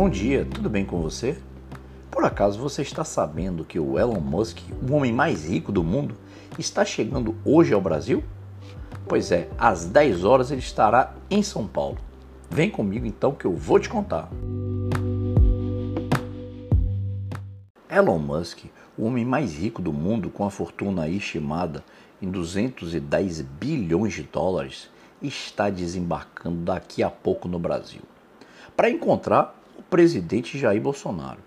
Bom dia, tudo bem com você? Por acaso você está sabendo que o Elon Musk, o homem mais rico do mundo, está chegando hoje ao Brasil? Pois é, às 10 horas ele estará em São Paulo. Vem comigo então que eu vou te contar. Elon Musk, o homem mais rico do mundo com a fortuna estimada em 210 bilhões de dólares, está desembarcando daqui a pouco no Brasil para encontrar presidente Jair Bolsonaro.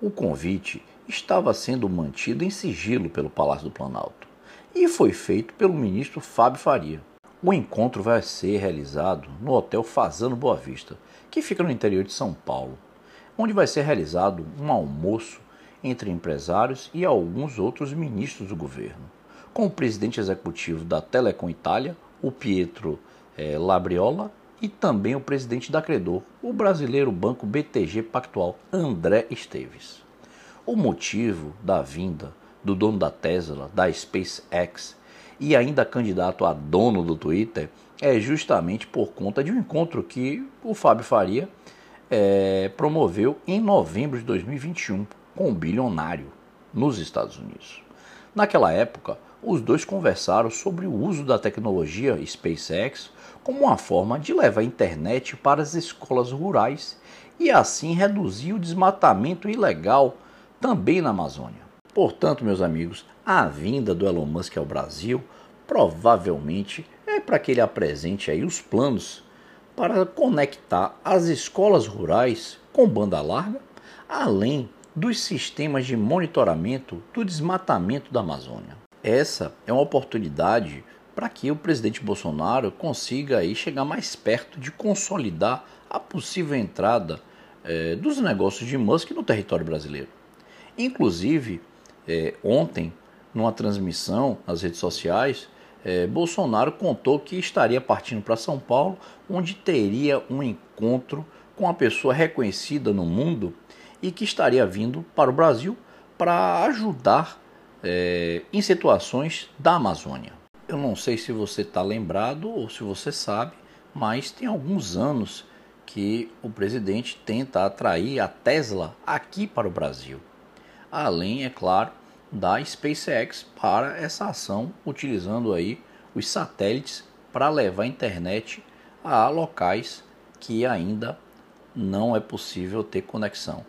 O convite estava sendo mantido em sigilo pelo Palácio do Planalto e foi feito pelo ministro Fábio Faria. O encontro vai ser realizado no Hotel Fazano Boa Vista, que fica no interior de São Paulo, onde vai ser realizado um almoço entre empresários e alguns outros ministros do governo, com o presidente executivo da Telecom Itália, o Pietro eh, Labriola, e também o presidente da Credor, o brasileiro banco BTG Pactual, André Esteves. O motivo da vinda do dono da Tesla, da SpaceX e ainda candidato a dono do Twitter é justamente por conta de um encontro que o Fábio Faria é, promoveu em novembro de 2021 com um bilionário nos Estados Unidos. Naquela época, os dois conversaram sobre o uso da tecnologia SpaceX como uma forma de levar a internet para as escolas rurais e assim reduzir o desmatamento ilegal também na Amazônia. Portanto, meus amigos, a vinda do Elon Musk ao Brasil provavelmente é para que ele apresente aí os planos para conectar as escolas rurais com banda larga, além dos sistemas de monitoramento do desmatamento da Amazônia. Essa é uma oportunidade para que o presidente Bolsonaro consiga aí chegar mais perto de consolidar a possível entrada é, dos negócios de Musk no território brasileiro. Inclusive, é, ontem, numa transmissão nas redes sociais, é, Bolsonaro contou que estaria partindo para São Paulo, onde teria um encontro com uma pessoa reconhecida no mundo e que estaria vindo para o Brasil para ajudar em situações da Amazônia. Eu não sei se você está lembrado ou se você sabe, mas tem alguns anos que o presidente tenta atrair a Tesla aqui para o Brasil. Além, é claro, da SpaceX para essa ação, utilizando aí os satélites para levar a internet a locais que ainda não é possível ter conexão.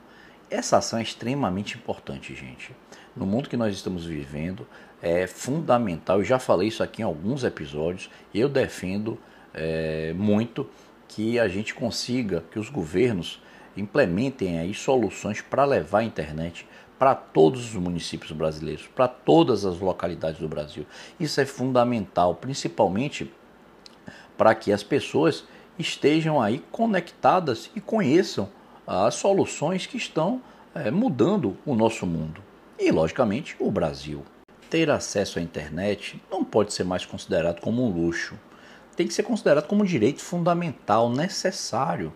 Essa ação é extremamente importante, gente. No mundo que nós estamos vivendo, é fundamental, eu já falei isso aqui em alguns episódios, eu defendo é, muito que a gente consiga, que os governos implementem aí soluções para levar a internet para todos os municípios brasileiros, para todas as localidades do Brasil. Isso é fundamental, principalmente para que as pessoas estejam aí conectadas e conheçam as soluções que estão é, mudando o nosso mundo e, logicamente, o Brasil. Ter acesso à internet não pode ser mais considerado como um luxo, tem que ser considerado como um direito fundamental, necessário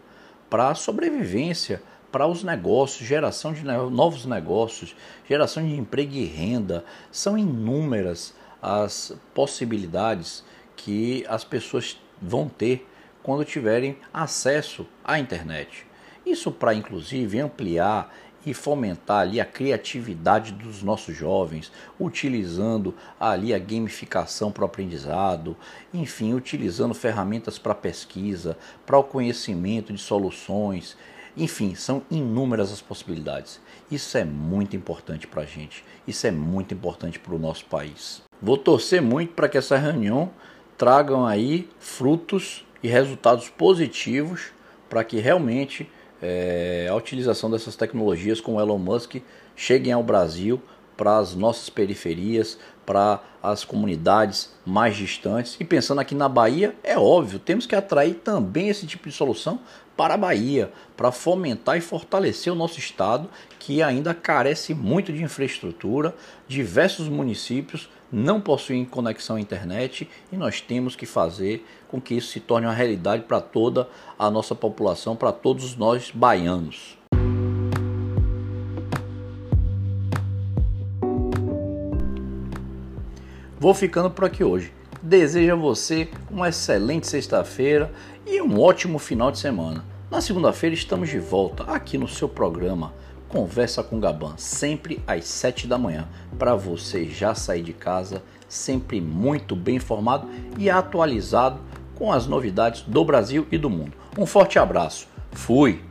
para a sobrevivência, para os negócios, geração de novos negócios, geração de emprego e renda. São inúmeras as possibilidades que as pessoas vão ter quando tiverem acesso à internet. Isso para inclusive ampliar e fomentar ali a criatividade dos nossos jovens, utilizando ali a gamificação para o aprendizado, enfim, utilizando ferramentas para pesquisa, para o conhecimento de soluções, enfim, são inúmeras as possibilidades. Isso é muito importante para a gente, isso é muito importante para o nosso país. Vou torcer muito para que essa reunião tragam aí frutos e resultados positivos para que realmente é, a utilização dessas tecnologias com Elon Musk cheguem ao Brasil para as nossas periferias, para as comunidades mais distantes. E pensando aqui na Bahia, é óbvio, temos que atrair também esse tipo de solução para a Bahia, para fomentar e fortalecer o nosso estado, que ainda carece muito de infraestrutura. Diversos municípios não possuem conexão à internet e nós temos que fazer com que isso se torne uma realidade para toda a nossa população, para todos nós baianos. Vou ficando por aqui hoje. Desejo a você uma excelente sexta-feira e um ótimo final de semana. Na segunda-feira estamos de volta aqui no seu programa Conversa com Gaban, sempre às 7 da manhã, para você já sair de casa sempre muito bem informado e atualizado com as novidades do Brasil e do mundo. Um forte abraço. Fui.